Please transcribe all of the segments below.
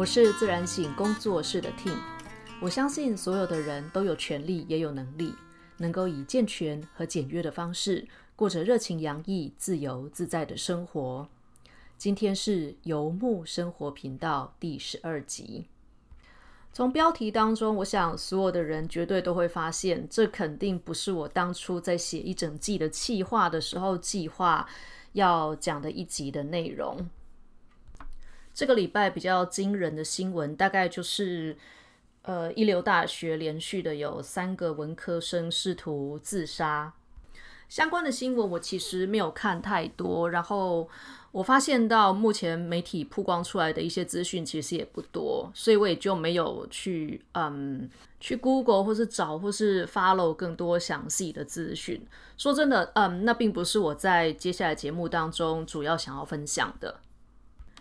我是自然醒工作室的 Tim，我相信所有的人都有权利，也有能力，能够以健全和简约的方式，过着热情洋溢、自由自在的生活。今天是游牧生活频道第十二集。从标题当中，我想所有的人绝对都会发现，这肯定不是我当初在写一整季的计划的时候计划要讲的一集的内容。这个礼拜比较惊人的新闻，大概就是呃，一流大学连续的有三个文科生试图自杀。相关的新闻我其实没有看太多，然后我发现到目前媒体曝光出来的一些资讯其实也不多，所以我也就没有去嗯去 Google 或是找或是 follow 更多详细的资讯。说真的，嗯，那并不是我在接下来节目当中主要想要分享的。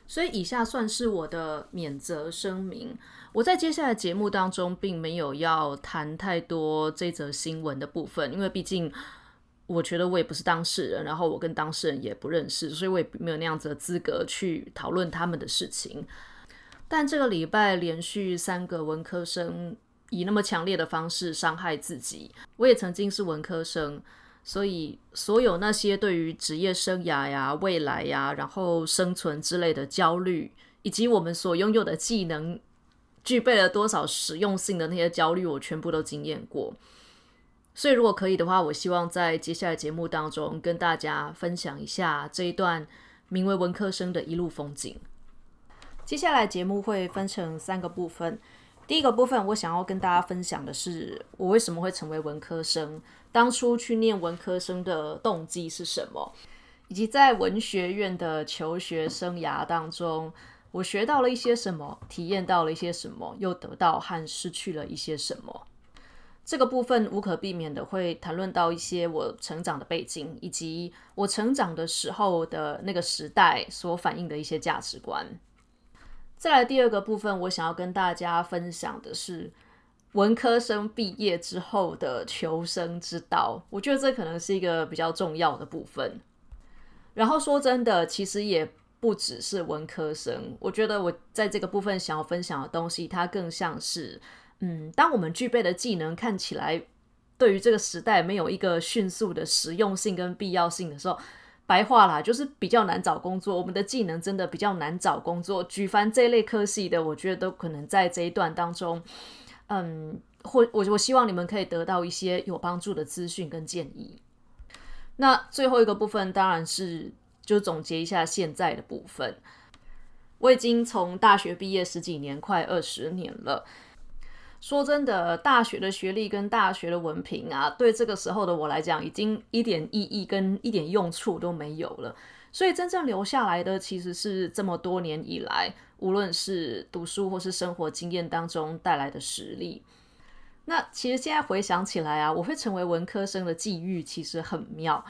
所以以下算是我的免责声明。我在接下来节目当中并没有要谈太多这则新闻的部分，因为毕竟。我觉得我也不是当事人，然后我跟当事人也不认识，所以我也没有那样子的资格去讨论他们的事情。但这个礼拜连续三个文科生以那么强烈的方式伤害自己，我也曾经是文科生，所以所有那些对于职业生涯呀、未来呀、然后生存之类的焦虑，以及我们所拥有的技能具备了多少实用性的那些焦虑，我全部都经验过。所以，如果可以的话，我希望在接下来节目当中跟大家分享一下这一段名为文科生的一路风景。接下来节目会分成三个部分。第一个部分，我想要跟大家分享的是我为什么会成为文科生，当初去念文科生的动机是什么，以及在文学院的求学生涯当中，我学到了一些什么，体验到了一些什么，又得到和失去了一些什么。这个部分无可避免的会谈论到一些我成长的背景，以及我成长的时候的那个时代所反映的一些价值观。再来第二个部分，我想要跟大家分享的是文科生毕业之后的求生之道。我觉得这可能是一个比较重要的部分。然后说真的，其实也不只是文科生。我觉得我在这个部分想要分享的东西，它更像是。嗯，当我们具备的技能看起来对于这个时代没有一个迅速的实用性跟必要性的时候，白话啦，就是比较难找工作。我们的技能真的比较难找工作。举凡这类科系的，我觉得都可能在这一段当中，嗯，或我我希望你们可以得到一些有帮助的资讯跟建议。那最后一个部分当然是就总结一下现在的部分。我已经从大学毕业十几年，快二十年了。说真的，大学的学历跟大学的文凭啊，对这个时候的我来讲，已经一点意义跟一点用处都没有了。所以真正留下来的，其实是这么多年以来，无论是读书或是生活经验当中带来的实力。那其实现在回想起来啊，我会成为文科生的际遇其实很妙。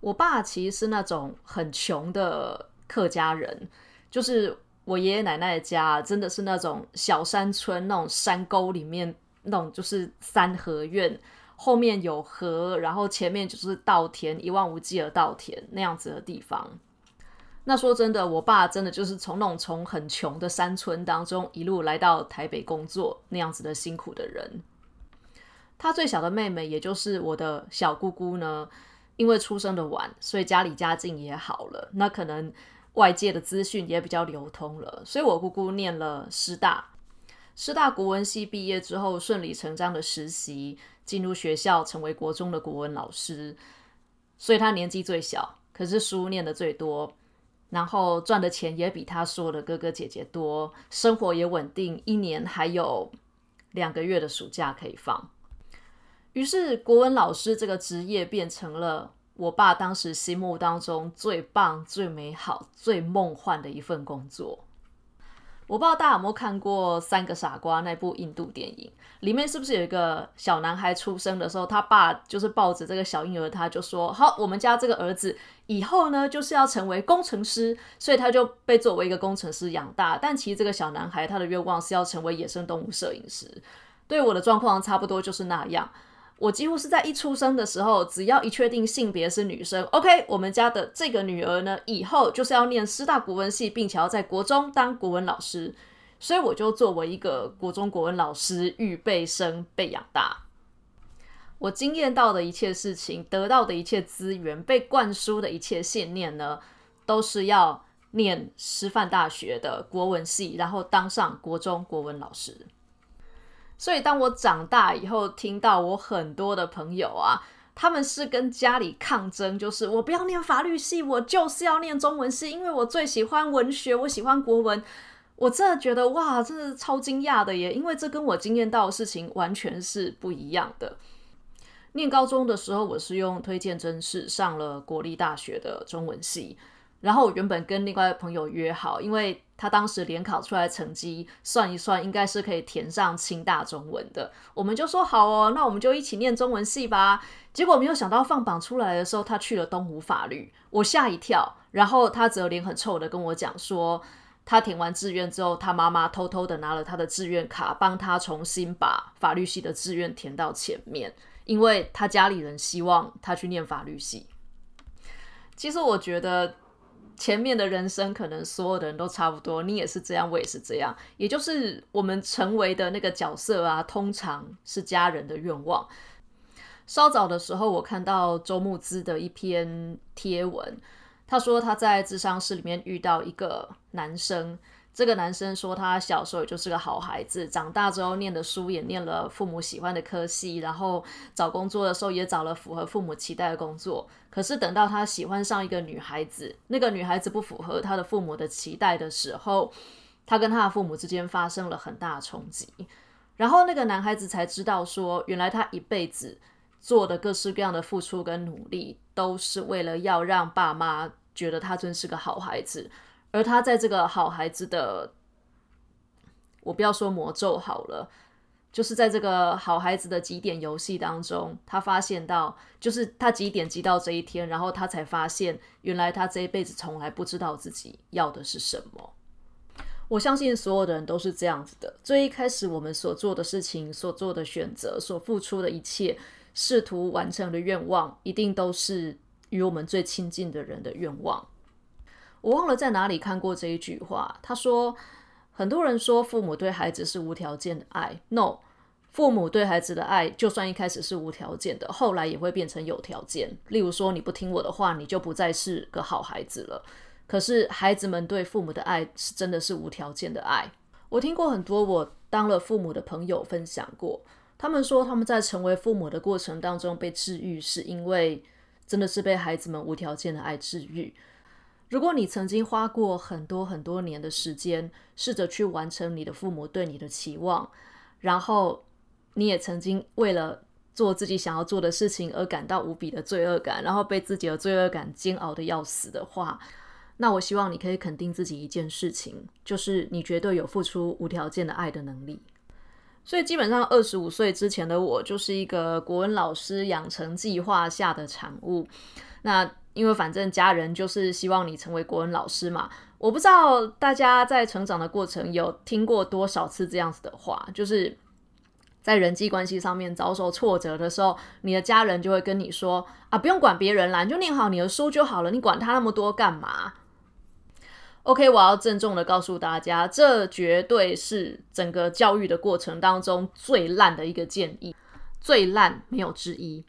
我爸其实是那种很穷的客家人，就是。我爷爷奶奶的家真的是那种小山村，那种山沟里面那种就是三合院，后面有河，然后前面就是稻田，一望无际的稻田那样子的地方。那说真的，我爸真的就是从那种从很穷的山村当中一路来到台北工作那样子的辛苦的人。他最小的妹妹，也就是我的小姑姑呢，因为出生的晚，所以家里家境也好了，那可能。外界的资讯也比较流通了，所以我姑姑念了师大，师大国文系毕业之后，顺理成章的实习，进入学校成为国中的国文老师，所以他年纪最小，可是书念的最多，然后赚的钱也比他说的哥哥姐姐多，生活也稳定，一年还有两个月的暑假可以放，于是国文老师这个职业变成了。我爸当时心目当中最棒、最美好、最梦幻的一份工作，我不知道大家有没有看过《三个傻瓜》那部印度电影？里面是不是有一个小男孩出生的时候，他爸就是抱着这个小婴儿，他就说：“好，我们家这个儿子以后呢，就是要成为工程师。”所以他就被作为一个工程师养大。但其实这个小男孩他的愿望是要成为野生动物摄影师。对我的状况差不多就是那样。我几乎是在一出生的时候，只要一确定性别是女生，OK，我们家的这个女儿呢，以后就是要念师大国文系，并且要在国中当国文老师。所以我就作为一个国中国文老师预备生被养大。我经验到的一切事情，得到的一切资源，被灌输的一切信念呢，都是要念师范大学的国文系，然后当上国中国文老师。所以，当我长大以后，听到我很多的朋友啊，他们是跟家里抗争，就是我不要念法律系，我就是要念中文系，因为我最喜欢文学，我喜欢国文。我真的觉得哇，真的超惊讶的耶，因为这跟我经验到的事情完全是不一样的。念高中的时候，我是用推荐真试上了国立大学的中文系。然后我原本跟另外一个朋友约好，因为他当时联考出来成绩算一算，应该是可以填上清大中文的。我们就说好哦，那我们就一起念中文系吧。结果没有想到放榜出来的时候，他去了东吴法律，我吓一跳。然后他则脸很臭的跟我讲说，他填完志愿之后，他妈妈偷偷的拿了他的志愿卡，帮他重新把法律系的志愿填到前面，因为他家里人希望他去念法律系。其实我觉得。前面的人生可能所有的人都差不多，你也是这样，我也是这样，也就是我们成为的那个角色啊，通常是家人的愿望。稍早的时候，我看到周牧之的一篇贴文，他说他在智商室里面遇到一个男生。这个男生说，他小时候也就是个好孩子，长大之后念的书也念了父母喜欢的科系，然后找工作的时候也找了符合父母期待的工作。可是等到他喜欢上一个女孩子，那个女孩子不符合他的父母的期待的时候，他跟他的父母之间发生了很大的冲击。然后那个男孩子才知道说，原来他一辈子做的各式各样的付出跟努力，都是为了要让爸妈觉得他真是个好孩子。而他在这个好孩子的，我不要说魔咒好了，就是在这个好孩子的几点游戏当中，他发现到，就是他几点积到这一天，然后他才发现，原来他这一辈子从来不知道自己要的是什么。我相信所有的人都是这样子的。最一开始我们所做的事情、所做的选择、所付出的一切、试图完成的愿望，一定都是与我们最亲近的人的愿望。我忘了在哪里看过这一句话。他说，很多人说父母对孩子是无条件的爱。No，父母对孩子的爱，就算一开始是无条件的，后来也会变成有条件。例如说，你不听我的话，你就不再是个好孩子了。可是孩子们对父母的爱是真的是无条件的爱。我听过很多我当了父母的朋友分享过，他们说他们在成为父母的过程当中被治愈，是因为真的是被孩子们无条件的爱治愈。如果你曾经花过很多很多年的时间，试着去完成你的父母对你的期望，然后你也曾经为了做自己想要做的事情而感到无比的罪恶感，然后被自己的罪恶感煎熬的要死的话，那我希望你可以肯定自己一件事情，就是你绝对有付出无条件的爱的能力。所以基本上二十五岁之前的我，就是一个国文老师养成计划下的产物。那因为反正家人就是希望你成为国文老师嘛，我不知道大家在成长的过程有听过多少次这样子的话，就是在人际关系上面遭受挫折的时候，你的家人就会跟你说啊，不用管别人啦，你就念好你的书就好了，你管他那么多干嘛？OK，我要郑重的告诉大家，这绝对是整个教育的过程当中最烂的一个建议，最烂没有之一。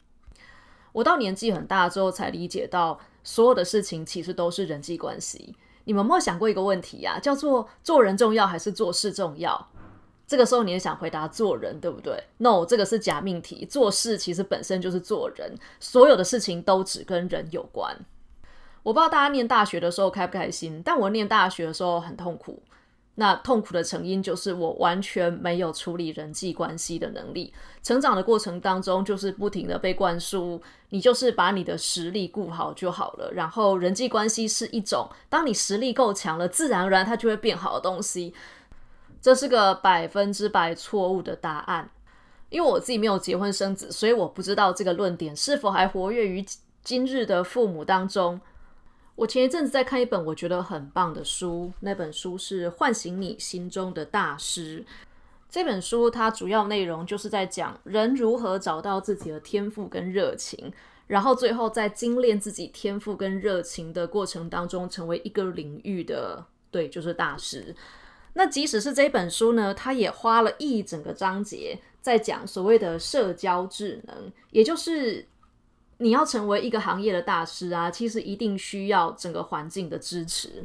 我到年纪很大之后，才理解到所有的事情其实都是人际关系。你们有没有想过一个问题呀？叫做做人重要还是做事重要？这个时候你也想回答做人，对不对？No，这个是假命题。做事其实本身就是做人，所有的事情都只跟人有关。我不知道大家念大学的时候开不开心，但我念大学的时候很痛苦。那痛苦的成因就是我完全没有处理人际关系的能力。成长的过程当中，就是不停的被灌输，你就是把你的实力顾好就好了。然后人际关系是一种，当你实力够强了，自然而然它就会变好的东西。这是个百分之百错误的答案。因为我自己没有结婚生子，所以我不知道这个论点是否还活跃于今日的父母当中。我前一阵子在看一本我觉得很棒的书，那本书是《唤醒你心中的大师》。这本书它主要内容就是在讲人如何找到自己的天赋跟热情，然后最后在精炼自己天赋跟热情的过程当中，成为一个领域的对，就是大师。那即使是这本书呢，它也花了一整个章节在讲所谓的社交智能，也就是你要成为一个行业的大师啊，其实一定需要整个环境的支持。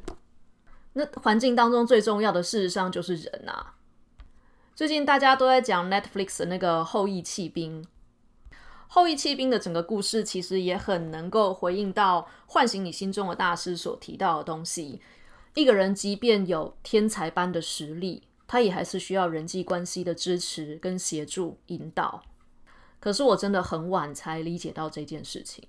那环境当中最重要的，事实上就是人啊。最近大家都在讲 Netflix 的那个《后羿弃兵》，《后羿弃兵》的整个故事其实也很能够回应到唤醒你心中的大师所提到的东西。一个人即便有天才般的实力，他也还是需要人际关系的支持跟协助引导。可是我真的很晚才理解到这件事情，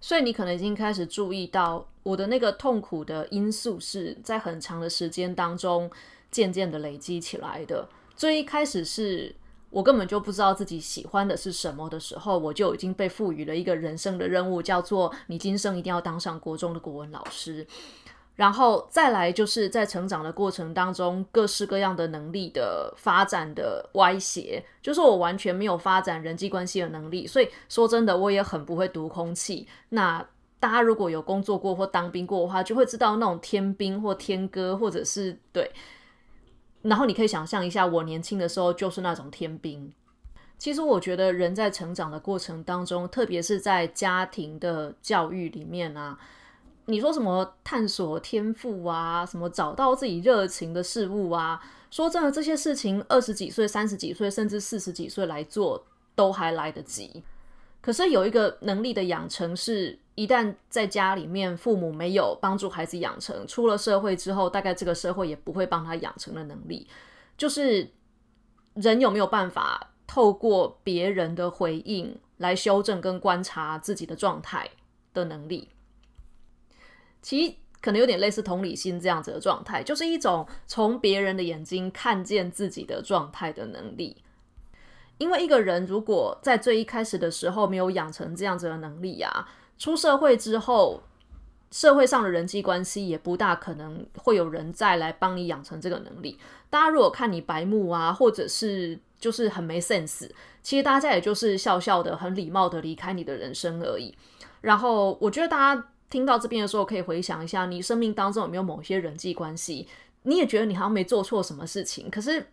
所以你可能已经开始注意到我的那个痛苦的因素是在很长的时间当中渐渐的累积起来的。最一开始是我根本就不知道自己喜欢的是什么的时候，我就已经被赋予了一个人生的任务，叫做你今生一定要当上国中的国文老师。然后再来就是在成长的过程当中，各式各样的能力的发展的歪斜，就是我完全没有发展人际关系的能力。所以说真的，我也很不会读空气。那大家如果有工作过或当兵过的话，就会知道那种天兵或天哥，或者是对。然后你可以想象一下，我年轻的时候就是那种天兵。其实我觉得人在成长的过程当中，特别是在家庭的教育里面啊。你说什么探索天赋啊，什么找到自己热情的事物啊？说真的，这些事情二十几岁、三十几岁，甚至四十几岁来做都还来得及。可是有一个能力的养成，是一旦在家里面父母没有帮助孩子养成，出了社会之后，大概这个社会也不会帮他养成的能力，就是人有没有办法透过别人的回应来修正跟观察自己的状态的能力。其实可能有点类似同理心这样子的状态，就是一种从别人的眼睛看见自己的状态的能力。因为一个人如果在最一开始的时候没有养成这样子的能力啊，出社会之后，社会上的人际关系也不大可能会有人再来帮你养成这个能力。大家如果看你白目啊，或者是就是很没 sense，其实大家也就是笑笑的、很礼貌的离开你的人生而已。然后我觉得大家。听到这边的时候，可以回想一下，你生命当中有没有某些人际关系，你也觉得你好像没做错什么事情，可是，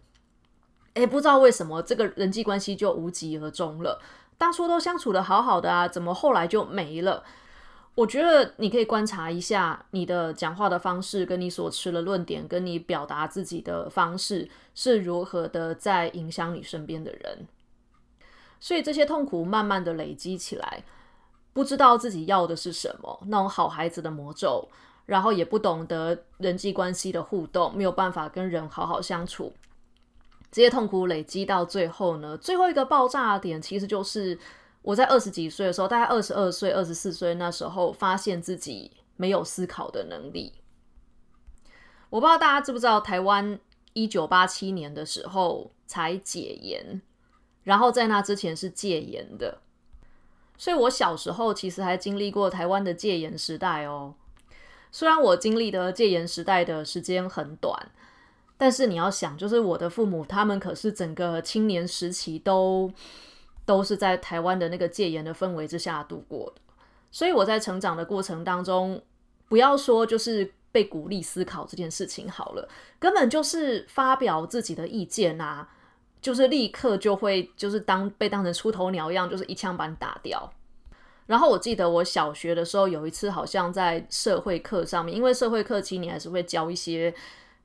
哎，不知道为什么这个人际关系就无疾而终了。当初都相处的好好的啊，怎么后来就没了？我觉得你可以观察一下你的讲话的方式，跟你所持的论点，跟你表达自己的方式是如何的在影响你身边的人。所以这些痛苦慢慢的累积起来。不知道自己要的是什么，那种好孩子的魔咒，然后也不懂得人际关系的互动，没有办法跟人好好相处，这些痛苦累积到最后呢，最后一个爆炸点其实就是我在二十几岁的时候，大概二十二岁、二十四岁那时候，发现自己没有思考的能力。我不知道大家知不知道，台湾一九八七年的时候才解严，然后在那之前是戒严的。所以，我小时候其实还经历过台湾的戒严时代哦。虽然我经历的戒严时代的时间很短，但是你要想，就是我的父母他们可是整个青年时期都都是在台湾的那个戒严的氛围之下度过的。所以我在成长的过程当中，不要说就是被鼓励思考这件事情好了，根本就是发表自己的意见啊。就是立刻就会就是当被当成出头鸟一样，就是一枪把你打掉。然后我记得我小学的时候有一次，好像在社会课上面，因为社会课期你还是会教一些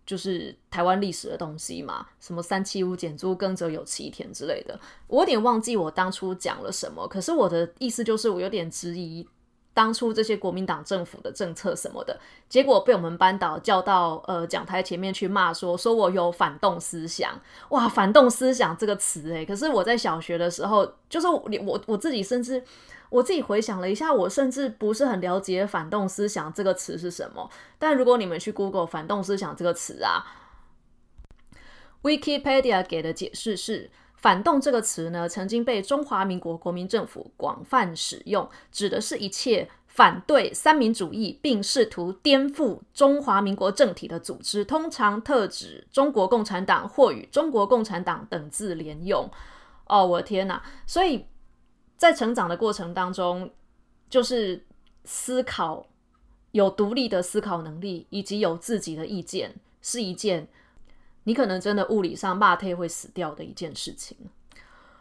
就是台湾历史的东西嘛，什么三七五减租耕者有其田之类的。我有点忘记我当初讲了什么，可是我的意思就是我有点质疑。当初这些国民党政府的政策什么的，结果被我们班导叫到呃讲台前面去骂，说说我有反动思想，哇，反动思想这个词诶，可是我在小学的时候，就是我我自己甚至我自己回想了一下，我甚至不是很了解反动思想这个词是什么。但如果你们去 Google 反动思想这个词啊，Wikipedia 给的解释是。反动这个词呢，曾经被中华民国国民政府广泛使用，指的是一切反对三民主义并试图颠覆中华民国政体的组织，通常特指中国共产党或与中国共产党等字连用。哦，我的天哪！所以在成长的过程当中，就是思考有独立的思考能力，以及有自己的意见，是一件你可能真的物理上骂退会死掉的一件事情。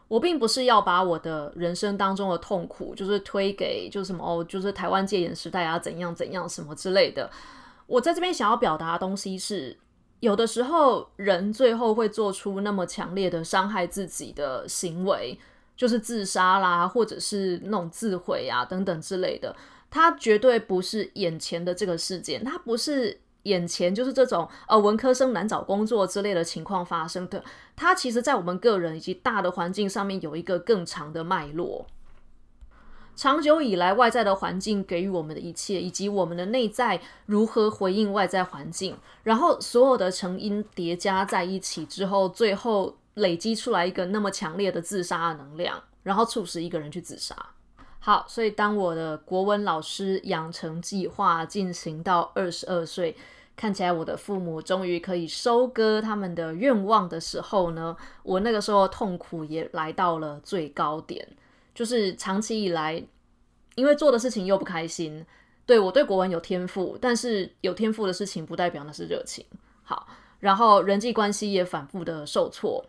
我并不是要把我的人生当中的痛苦，就是推给就什么哦，就是台湾戒严时代啊，怎样怎样什么之类的。我在这边想要表达的东西是，有的时候人最后会做出那么强烈的伤害自己的行为，就是自杀啦，或者是那种自毁啊等等之类的。它绝对不是眼前的这个事件，它不是。眼前就是这种呃文科生难找工作之类的情况发生的，它其实，在我们个人以及大的环境上面有一个更长的脉络。长久以来，外在的环境给予我们的一切，以及我们的内在如何回应外在环境，然后所有的成因叠加在一起之后，最后累积出来一个那么强烈的自杀的能量，然后促使一个人去自杀。好，所以当我的国文老师养成计划进行到二十二岁，看起来我的父母终于可以收割他们的愿望的时候呢，我那个时候痛苦也来到了最高点。就是长期以来，因为做的事情又不开心，对我对国文有天赋，但是有天赋的事情不代表那是热情。好，然后人际关系也反复的受挫，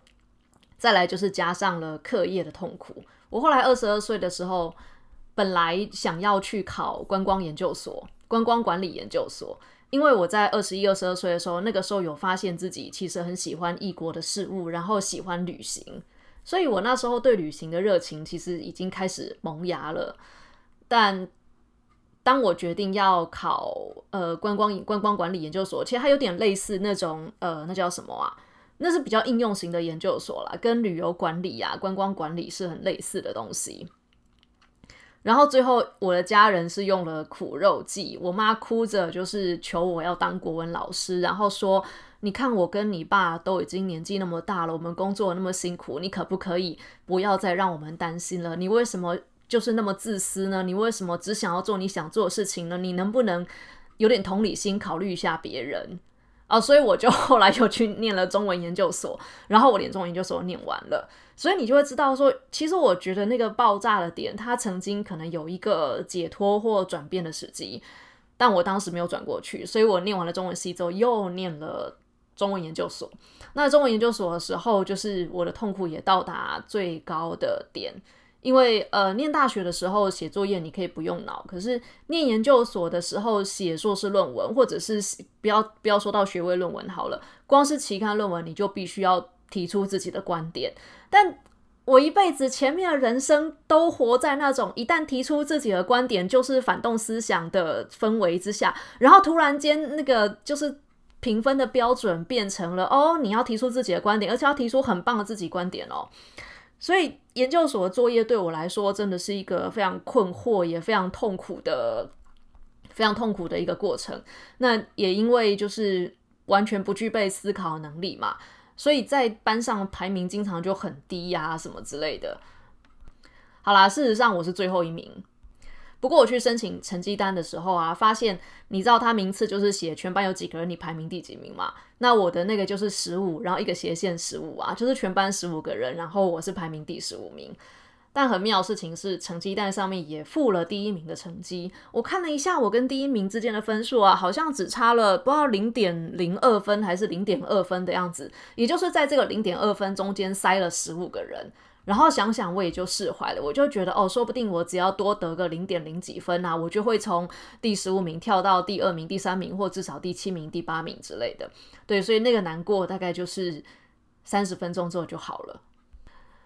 再来就是加上了课业的痛苦。我后来二十二岁的时候。本来想要去考观光研究所、观光管理研究所，因为我在二十一、二十二岁的时候，那个时候有发现自己其实很喜欢异国的事物，然后喜欢旅行，所以我那时候对旅行的热情其实已经开始萌芽了。但当我决定要考呃观光观光管理研究所，其实它有点类似那种呃那叫什么啊？那是比较应用型的研究所啦，跟旅游管理啊、观光管理是很类似的东西。然后最后，我的家人是用了苦肉计。我妈哭着就是求我要当国文老师，然后说：“你看我跟你爸都已经年纪那么大了，我们工作那么辛苦，你可不可以不要再让我们担心了？你为什么就是那么自私呢？你为什么只想要做你想做的事情呢？你能不能有点同理心，考虑一下别人？”啊，所以我就 后来又去念了中文研究所，然后我连中文研究所念完了，所以你就会知道说，其实我觉得那个爆炸的点，它曾经可能有一个解脱或转变的时机，但我当时没有转过去，所以我念完了中文系之后，又念了中文研究所。那中文研究所的时候，就是我的痛苦也到达最高的点。因为呃，念大学的时候写作业你可以不用脑，可是念研究所的时候写硕士论文，或者是不要不要说到学位论文好了，光是期刊论文你就必须要提出自己的观点。但我一辈子前面的人生都活在那种一旦提出自己的观点就是反动思想的氛围之下，然后突然间那个就是评分的标准变成了哦，你要提出自己的观点，而且要提出很棒的自己观点哦。所以研究所的作业对我来说真的是一个非常困惑也非常痛苦的、非常痛苦的一个过程。那也因为就是完全不具备思考能力嘛，所以在班上排名经常就很低呀，什么之类的。好啦，事实上我是最后一名。不过我去申请成绩单的时候啊，发现你知道他名次就是写全班有几个人，你排名第几名嘛？那我的那个就是十五，然后一个斜线十五啊，就是全班十五个人，然后我是排名第十五名。但很妙的事情是，成绩单上面也附了第一名的成绩。我看了一下，我跟第一名之间的分数啊，好像只差了不知道零点零二分还是零点二分的样子，也就是在这个零点二分中间塞了十五个人。然后想想，我也就释怀了。我就觉得，哦，说不定我只要多得个零点零几分啊，我就会从第十五名跳到第二名、第三名，或至少第七名、第八名之类的。对，所以那个难过大概就是三十分钟之后就好了。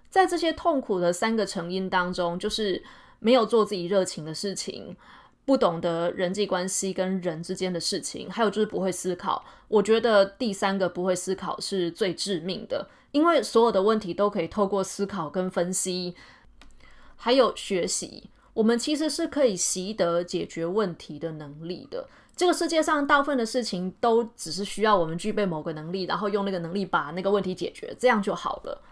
在这些痛苦的三个成因当中，就是没有做自己热情的事情，不懂得人际关系跟人之间的事情，还有就是不会思考。我觉得第三个不会思考是最致命的。因为所有的问题都可以透过思考跟分析，还有学习，我们其实是可以习得解决问题的能力的。这个世界上大部分的事情都只是需要我们具备某个能力，然后用那个能力把那个问题解决，这样就好了。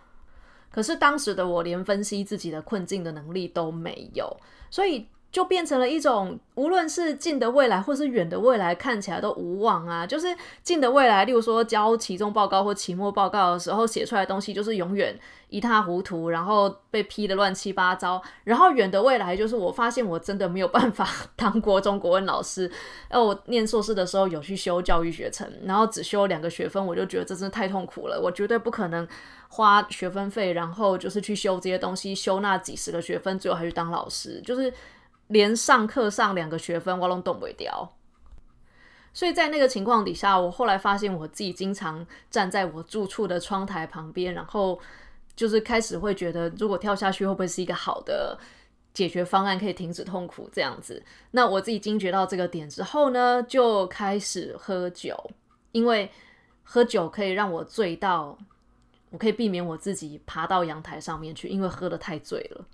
可是当时的我连分析自己的困境的能力都没有，所以就变成了一种，无论是近的未来或是远的未来，看起来都无望啊。就是近的未来，例如说交期中报告或期末报告的时候，写出来的东西就是永远一塌糊涂，然后被批的乱七八糟。然后远的未来，就是我发现我真的没有办法当国中国文老师。呃，我念硕士的时候有去修教育学程，然后只修两个学分，我就觉得这真的太痛苦了，我绝对不可能花学分费，然后就是去修这些东西，修那几十个学分，最后还去当老师，就是。连上课上两个学分，我都动不掉。所以在那个情况底下，我后来发现我自己经常站在我住处的窗台旁边，然后就是开始会觉得，如果跳下去会不会是一个好的解决方案，可以停止痛苦这样子。那我自己惊觉到这个点之后呢，就开始喝酒，因为喝酒可以让我醉到，我可以避免我自己爬到阳台上面去，因为喝的太醉了。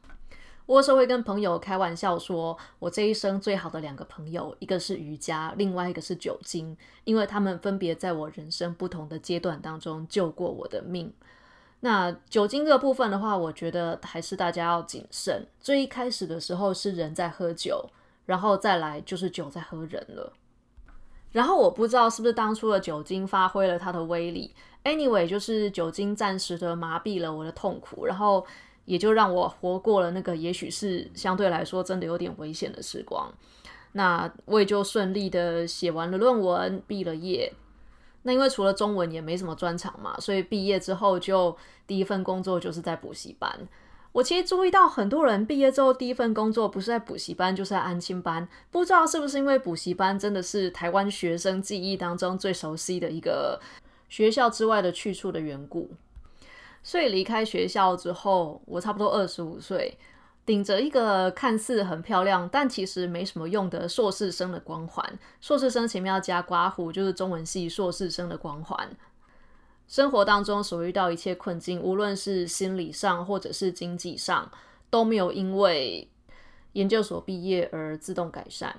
我有时候会跟朋友开玩笑说，我这一生最好的两个朋友，一个是瑜伽，另外一个是酒精，因为他们分别在我人生不同的阶段当中救过我的命。那酒精这个部分的话，我觉得还是大家要谨慎。最一开始的时候是人在喝酒，然后再来就是酒在喝人了。然后我不知道是不是当初的酒精发挥了它的威力，anyway，就是酒精暂时的麻痹了我的痛苦，然后。也就让我活过了那个也许是相对来说真的有点危险的时光。那我也就顺利的写完了论文，毕了业。那因为除了中文也没什么专长嘛，所以毕业之后就第一份工作就是在补习班。我其实注意到很多人毕业之后第一份工作不是在补习班，就是在安亲班。不知道是不是因为补习班真的是台湾学生记忆当中最熟悉的一个学校之外的去处的缘故。所以离开学校之后，我差不多二十五岁，顶着一个看似很漂亮，但其实没什么用的硕士生的光环。硕士生前面要加刮胡，就是中文系硕士生的光环。生活当中所遇到一切困境，无论是心理上或者是经济上，都没有因为研究所毕业而自动改善。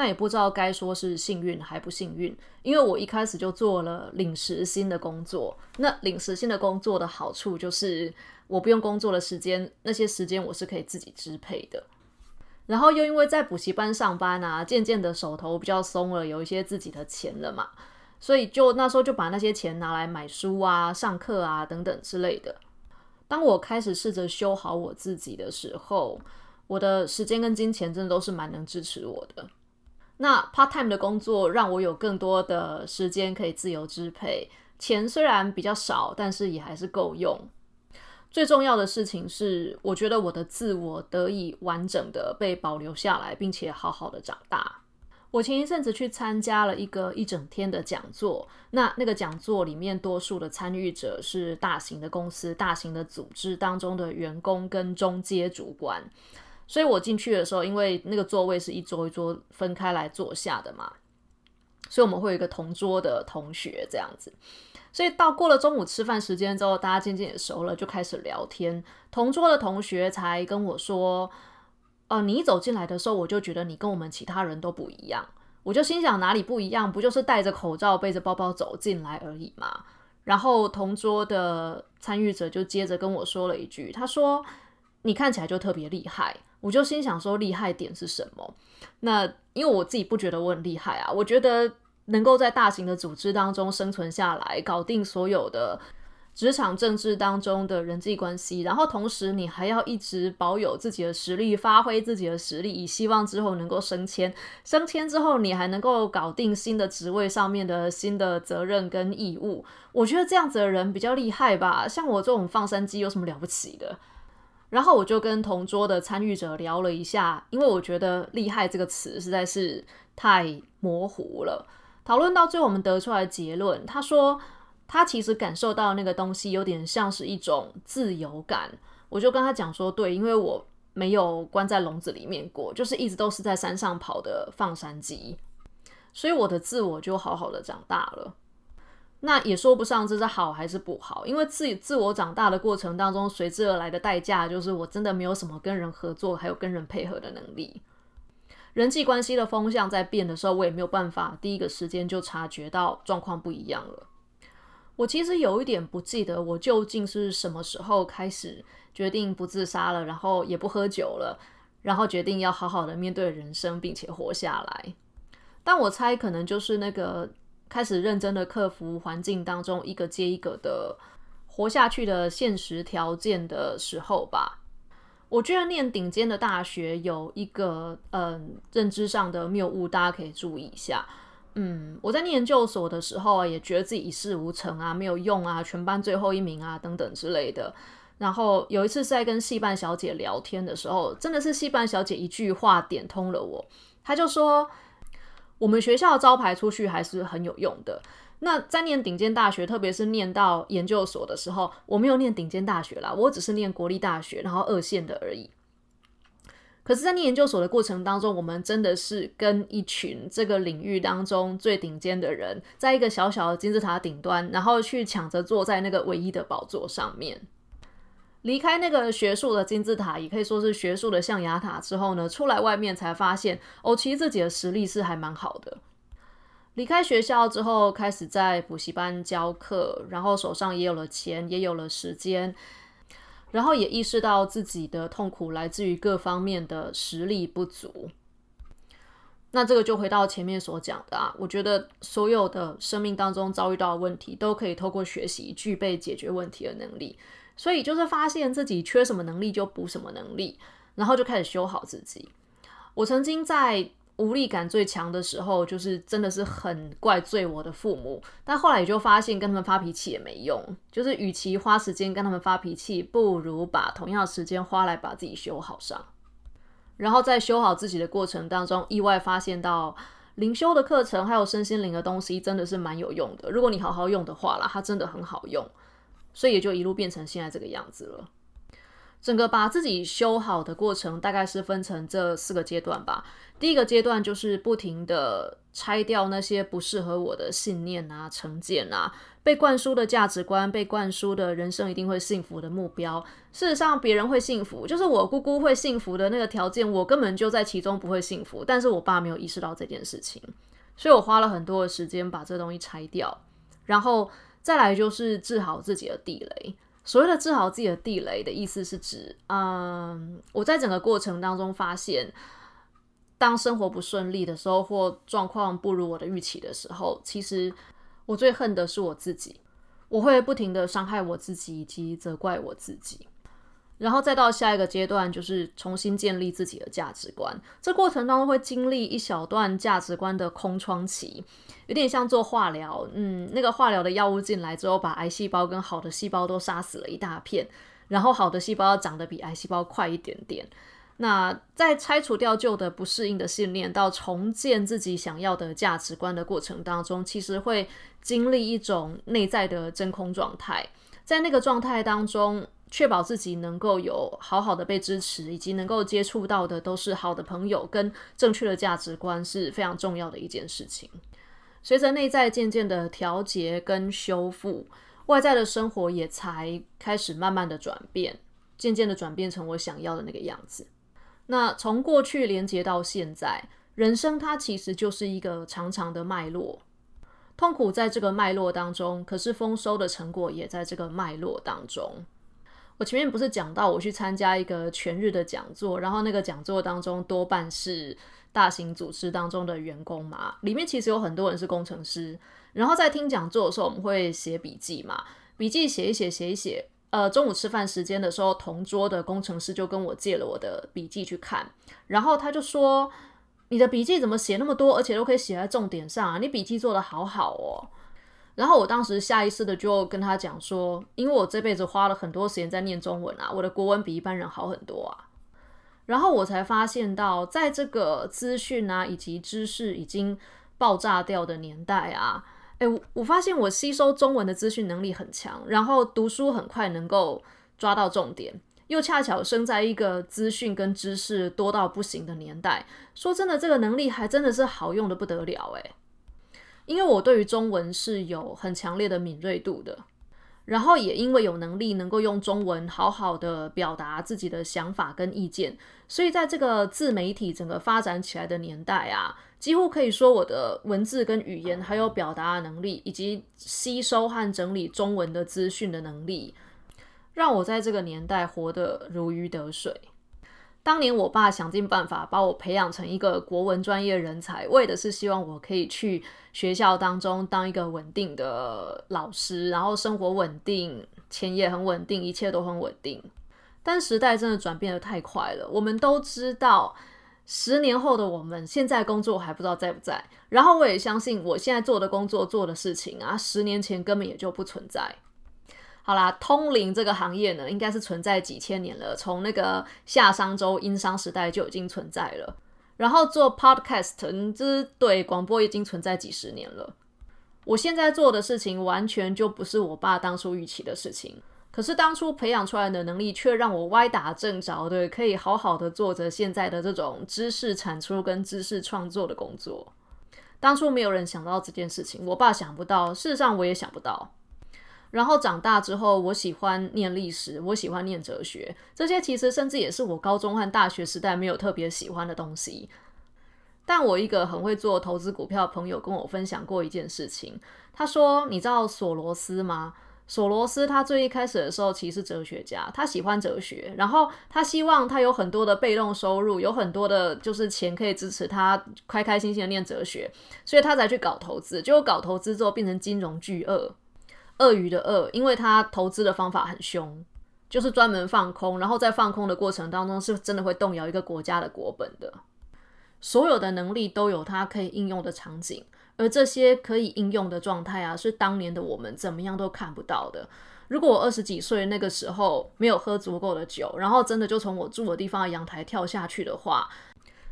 那也不知道该说是幸运还不幸运，因为我一开始就做了领时薪的工作。那领时薪的工作的好处就是我不用工作的时间，那些时间我是可以自己支配的。然后又因为在补习班上班啊，渐渐的手头比较松了，有一些自己的钱了嘛，所以就那时候就把那些钱拿来买书啊、上课啊等等之类的。当我开始试着修好我自己的时候，我的时间跟金钱真的都是蛮能支持我的。那 part time 的工作让我有更多的时间可以自由支配，钱虽然比较少，但是也还是够用。最重要的事情是，我觉得我的自我得以完整的被保留下来，并且好好的长大。我前一阵子去参加了一个一整天的讲座，那那个讲座里面多数的参与者是大型的公司、大型的组织当中的员工跟中阶主管。所以我进去的时候，因为那个座位是一桌一桌分开来坐下的嘛，所以我们会有一个同桌的同学这样子。所以到过了中午吃饭时间之后，大家渐渐也熟了，就开始聊天。同桌的同学才跟我说：“哦，你一走进来的时候，我就觉得你跟我们其他人都不一样。”我就心想哪里不一样？不就是戴着口罩、背着包包走进来而已嘛。然后同桌的参与者就接着跟我说了一句：“他说你看起来就特别厉害。”我就心想说，厉害点是什么？那因为我自己不觉得我很厉害啊，我觉得能够在大型的组织当中生存下来，搞定所有的职场政治当中的人际关系，然后同时你还要一直保有自己的实力，发挥自己的实力，以希望之后能够升迁。升迁之后，你还能够搞定新的职位上面的新的责任跟义务。我觉得这样子的人比较厉害吧。像我这种放山鸡有什么了不起的？然后我就跟同桌的参与者聊了一下，因为我觉得“厉害”这个词实在是太模糊了。讨论到最后，我们得出来的结论，他说他其实感受到那个东西有点像是一种自由感。我就跟他讲说，对，因为我没有关在笼子里面过，就是一直都是在山上跑的放山鸡，所以我的自我就好好的长大了。那也说不上这是好还是不好，因为自己自我长大的过程当中，随之而来的代价就是我真的没有什么跟人合作，还有跟人配合的能力。人际关系的风向在变的时候，我也没有办法第一个时间就察觉到状况不一样了。我其实有一点不记得我究竟是什么时候开始决定不自杀了，然后也不喝酒了，然后决定要好好的面对人生，并且活下来。但我猜可能就是那个开始认真的克服环境当中一个接一个的活下去的现实条件的时候吧。我觉得念顶尖的大学有一个嗯认知上的谬误，大家可以注意一下。嗯，我在念研究所的时候啊，也觉得自己一事无成啊，没有用啊，全班最后一名啊，等等之类的。然后有一次是在跟戏班小姐聊天的时候，真的是戏班小姐一句话点通了我。她就说，我们学校招牌出去还是很有用的。那在念顶尖大学，特别是念到研究所的时候，我没有念顶尖大学啦，我只是念国立大学，然后二线的而已。可是，在念研究所的过程当中，我们真的是跟一群这个领域当中最顶尖的人，在一个小小的金字塔顶端，然后去抢着坐在那个唯一的宝座上面。离开那个学术的金字塔，也可以说是学术的象牙塔之后呢，出来外面才发现，哦，其实自己的实力是还蛮好的。离开学校之后，开始在补习班教课，然后手上也有了钱，也有了时间，然后也意识到自己的痛苦来自于各方面的实力不足。那这个就回到前面所讲的啊，我觉得所有的生命当中遭遇到的问题，都可以透过学习具备解决问题的能力。所以就是发现自己缺什么能力就补什么能力，然后就开始修好自己。我曾经在。无力感最强的时候，就是真的是很怪罪我的父母。但后来也就发现，跟他们发脾气也没用。就是与其花时间跟他们发脾气，不如把同样的时间花来把自己修好上。然后在修好自己的过程当中，意外发现到灵修的课程还有身心灵的东西真的是蛮有用的。如果你好好用的话啦，它真的很好用。所以也就一路变成现在这个样子了。整个把自己修好的过程，大概是分成这四个阶段吧。第一个阶段就是不停的拆掉那些不适合我的信念啊、成见啊，被灌输的价值观，被灌输的人生一定会幸福的目标。事实上，别人会幸福，就是我姑姑会幸福的那个条件，我根本就在其中不会幸福。但是我爸没有意识到这件事情，所以我花了很多的时间把这东西拆掉，然后再来就是治好自己的地雷。所谓的治好自己的地雷的意思是指，嗯，我在整个过程当中发现。当生活不顺利的时候，或状况不如我的预期的时候，其实我最恨的是我自己。我会不停的伤害我自己，以及责怪我自己。然后再到下一个阶段，就是重新建立自己的价值观。这过程当中会经历一小段价值观的空窗期，有点像做化疗。嗯，那个化疗的药物进来之后，把癌细胞跟好的细胞都杀死了一大片，然后好的细胞要长得比癌细胞快一点点。那在拆除掉旧的不适应的信念，到重建自己想要的价值观的过程当中，其实会经历一种内在的真空状态。在那个状态当中，确保自己能够有好好的被支持，以及能够接触到的都是好的朋友跟正确的价值观，是非常重要的一件事情。随着内在渐渐的调节跟修复，外在的生活也才开始慢慢的转变，渐渐的转变成我想要的那个样子。那从过去连接到现在，人生它其实就是一个长长的脉络，痛苦在这个脉络当中，可是丰收的成果也在这个脉络当中。我前面不是讲到我去参加一个全日的讲座，然后那个讲座当中多半是大型组织当中的员工嘛，里面其实有很多人是工程师，然后在听讲座的时候，我们会写笔记嘛，笔记写一写，写一写。呃，中午吃饭时间的时候，同桌的工程师就跟我借了我的笔记去看，然后他就说：“你的笔记怎么写那么多，而且都可以写在重点上啊？你笔记做的好好哦。”然后我当时下意识的就跟他讲说：“因为我这辈子花了很多时间在念中文啊，我的国文比一般人好很多啊。”然后我才发现到，在这个资讯啊以及知识已经爆炸掉的年代啊。哎，我发现我吸收中文的资讯能力很强，然后读书很快能够抓到重点，又恰巧生在一个资讯跟知识多到不行的年代。说真的，这个能力还真的是好用的不得了诶，因为我对于中文是有很强烈的敏锐度的，然后也因为有能力能够用中文好好的表达自己的想法跟意见，所以在这个自媒体整个发展起来的年代啊。几乎可以说，我的文字跟语言，还有表达的能力，以及吸收和整理中文的资讯的能力，让我在这个年代活得如鱼得水。当年我爸想尽办法把我培养成一个国文专业人才，为的是希望我可以去学校当中当一个稳定的老师，然后生活稳定，钱也很稳定，一切都很稳定。但时代真的转变的太快了，我们都知道，十年后的我们现在工作还不知道在不在。然后我也相信，我现在做的工作、做的事情啊，十年前根本也就不存在。好啦，通灵这个行业呢，应该是存在几千年了，从那个夏商周殷商时代就已经存在了。然后做 podcast，这对广播已经存在几十年了。我现在做的事情完全就不是我爸当初预期的事情，可是当初培养出来的能力却让我歪打正着的，可以好好的做着现在的这种知识产出跟知识创作的工作。当初没有人想到这件事情，我爸想不到，事实上我也想不到。然后长大之后，我喜欢念历史，我喜欢念哲学，这些其实甚至也是我高中和大学时代没有特别喜欢的东西。但我一个很会做投资股票的朋友跟我分享过一件事情，他说：“你知道索罗斯吗？索罗斯他最一开始的时候其实是哲学家，他喜欢哲学，然后他希望他有很多的被动收入，有很多的就是钱可以支持他开开心心的念哲学，所以他才去搞投资，结果搞投资之后变成金融巨鳄。”鳄鱼的鳄，因为他投资的方法很凶，就是专门放空，然后在放空的过程当中，是真的会动摇一个国家的国本的。所有的能力都有它可以应用的场景，而这些可以应用的状态啊，是当年的我们怎么样都看不到的。如果我二十几岁那个时候没有喝足够的酒，然后真的就从我住的地方的阳台跳下去的话，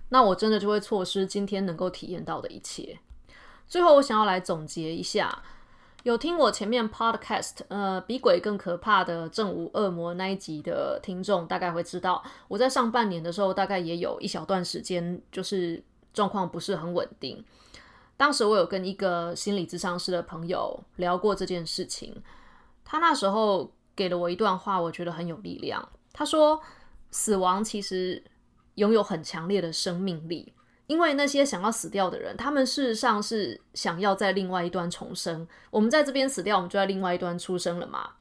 那我真的就会错失今天能够体验到的一切。最后，我想要来总结一下。有听我前面 podcast，呃，比鬼更可怕的正午恶魔那一集的听众，大概会知道，我在上半年的时候，大概也有一小段时间，就是状况不是很稳定。当时我有跟一个心理咨商师的朋友聊过这件事情，他那时候给了我一段话，我觉得很有力量。他说，死亡其实拥有很强烈的生命力。因为那些想要死掉的人，他们事实上是想要在另外一端重生。我们在这边死掉，我们就在另外一端出生了嘛。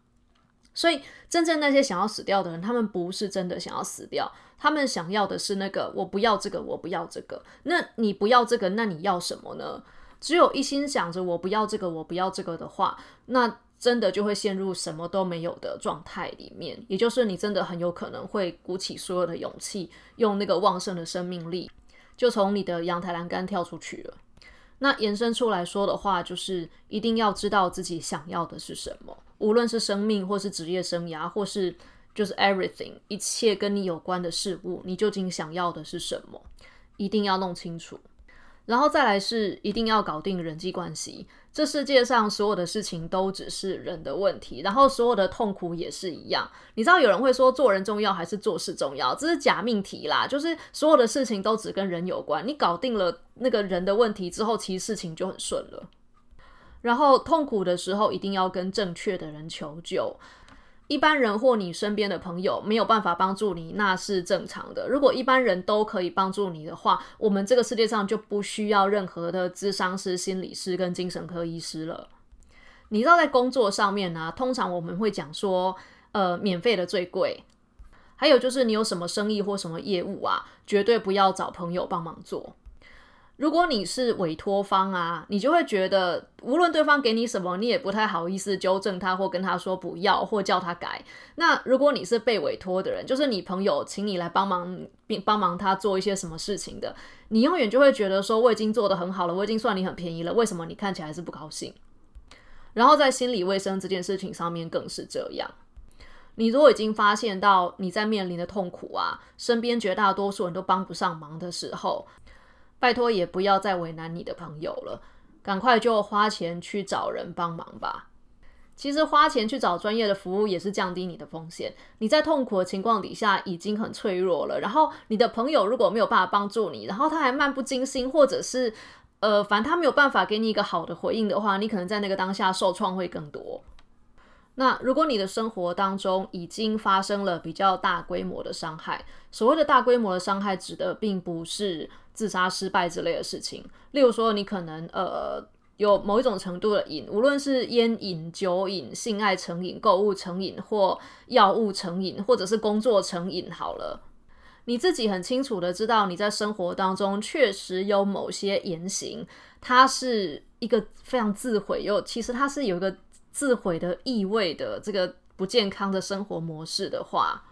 所以，真正那些想要死掉的人，他们不是真的想要死掉，他们想要的是那个我不要这个，我不要这个。那你不要这个，那你要什么呢？只有一心想着我不要这个，我不要这个的话，那真的就会陷入什么都没有的状态里面。也就是你真的很有可能会鼓起所有的勇气，用那个旺盛的生命力。就从你的阳台栏杆跳出去了。那延伸出来说的话，就是一定要知道自己想要的是什么，无论是生命，或是职业生涯，或是就是 everything，一切跟你有关的事物，你究竟想要的是什么，一定要弄清楚。然后再来是一定要搞定人际关系。这世界上所有的事情都只是人的问题，然后所有的痛苦也是一样。你知道有人会说做人重要还是做事重要？这是假命题啦，就是所有的事情都只跟人有关。你搞定了那个人的问题之后，其实事情就很顺了。然后痛苦的时候一定要跟正确的人求救。一般人或你身边的朋友没有办法帮助你，那是正常的。如果一般人都可以帮助你的话，我们这个世界上就不需要任何的智商师、心理师跟精神科医师了。你知道，在工作上面呢，通常我们会讲说，呃，免费的最贵。还有就是，你有什么生意或什么业务啊，绝对不要找朋友帮忙做。如果你是委托方啊，你就会觉得无论对方给你什么，你也不太好意思纠正他或跟他说不要或叫他改。那如果你是被委托的人，就是你朋友请你来帮忙并帮忙他做一些什么事情的，你永远就会觉得说我已经做得很好了，我已经算你很便宜了，为什么你看起来是不高兴？然后在心理卫生这件事情上面更是这样。你如果已经发现到你在面临的痛苦啊，身边绝大多数人都帮不上忙的时候。拜托，也不要再为难你的朋友了，赶快就花钱去找人帮忙吧。其实花钱去找专业的服务也是降低你的风险。你在痛苦的情况底下已经很脆弱了，然后你的朋友如果没有办法帮助你，然后他还漫不经心，或者是呃，反正他没有办法给你一个好的回应的话，你可能在那个当下受创会更多。那如果你的生活当中已经发生了比较大规模的伤害，所谓的大规模的伤害指的并不是自杀失败之类的事情，例如说你可能呃有某一种程度的瘾，无论是烟瘾、酒瘾、性爱成瘾、购物成瘾或药物成瘾，或者是工作成瘾，好了，你自己很清楚的知道你在生活当中确实有某些言行，它是一个非常自毁又其实它是有一个自毁的意味的这个不健康的生活模式的话，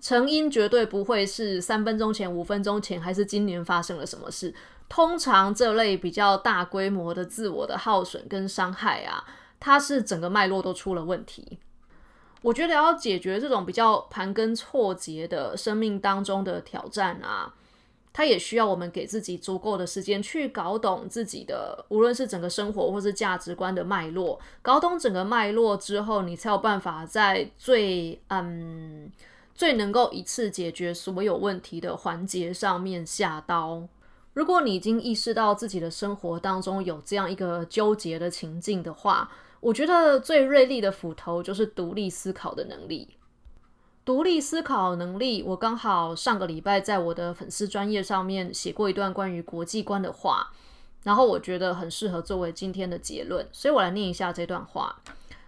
成因绝对不会是三分钟前、五分钟前，还是今年发生了什么事。通常这类比较大规模的自我的耗损跟伤害啊，它是整个脉络都出了问题。我觉得要解决这种比较盘根错节的生命当中的挑战啊，它也需要我们给自己足够的时间去搞懂自己的，无论是整个生活或是价值观的脉络。搞懂整个脉络之后，你才有办法在最嗯最能够一次解决所有问题的环节上面下刀。如果你已经意识到自己的生活当中有这样一个纠结的情境的话，我觉得最锐利的斧头就是独立思考的能力。独立思考能力，我刚好上个礼拜在我的粉丝专业上面写过一段关于国际观的话，然后我觉得很适合作为今天的结论，所以我来念一下这段话：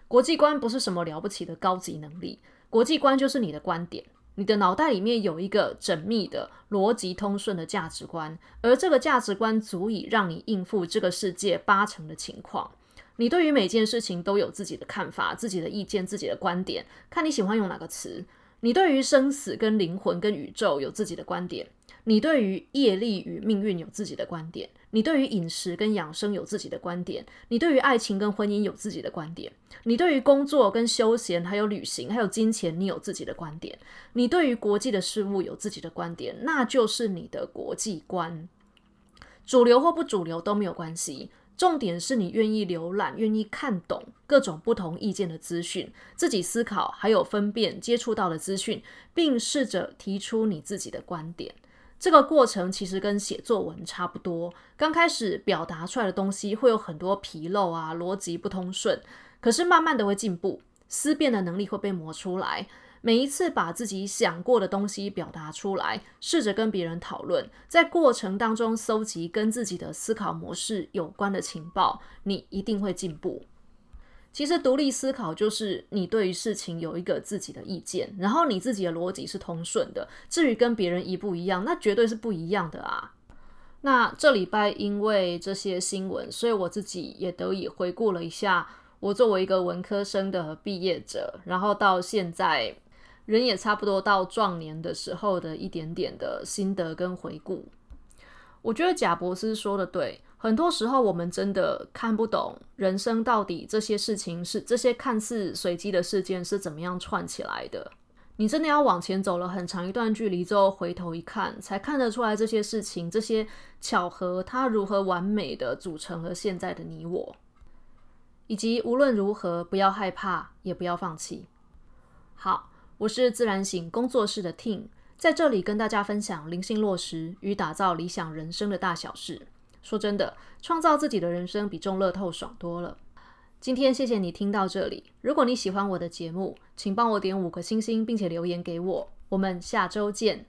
国际观不是什么了不起的高级能力，国际观就是你的观点，你的脑袋里面有一个缜密的、逻辑通顺的价值观，而这个价值观足以让你应付这个世界八成的情况。你对于每件事情都有自己的看法、自己的意见、自己的观点，看你喜欢用哪个词。你对于生死、跟灵魂、跟宇宙有自己的观点；你对于业力与命运有自己的观点；你对于饮食跟养生有自己的观点；你对于爱情跟婚姻有自己的观点；你对于工作跟休闲、还有旅行、还有金钱，你有自己的观点；你对于国际的事物有自己的观点，那就是你的国际观。主流或不主流都没有关系。重点是你愿意浏览、愿意看懂各种不同意见的资讯，自己思考，还有分辨接触到的资讯，并试着提出你自己的观点。这个过程其实跟写作文差不多，刚开始表达出来的东西会有很多纰漏啊，逻辑不通顺，可是慢慢的会进步，思辨的能力会被磨出来。每一次把自己想过的东西表达出来，试着跟别人讨论，在过程当中搜集跟自己的思考模式有关的情报，你一定会进步。其实独立思考就是你对于事情有一个自己的意见，然后你自己的逻辑是通顺的。至于跟别人一不一样，那绝对是不一样的啊。那这礼拜因为这些新闻，所以我自己也得以回顾了一下，我作为一个文科生的毕业者，然后到现在。人也差不多到壮年的时候的一点点的心得跟回顾，我觉得贾博士说的对，很多时候我们真的看不懂人生到底这些事情是这些看似随机的事件是怎么样串起来的。你真的要往前走了很长一段距离之后回头一看，才看得出来这些事情、这些巧合它如何完美的组成了现在的你我，以及无论如何不要害怕，也不要放弃。好。我是自然醒工作室的 Ting，在这里跟大家分享灵性落实与打造理想人生的大小事。说真的，创造自己的人生比中乐透爽多了。今天谢谢你听到这里，如果你喜欢我的节目，请帮我点五个星星，并且留言给我。我们下周见。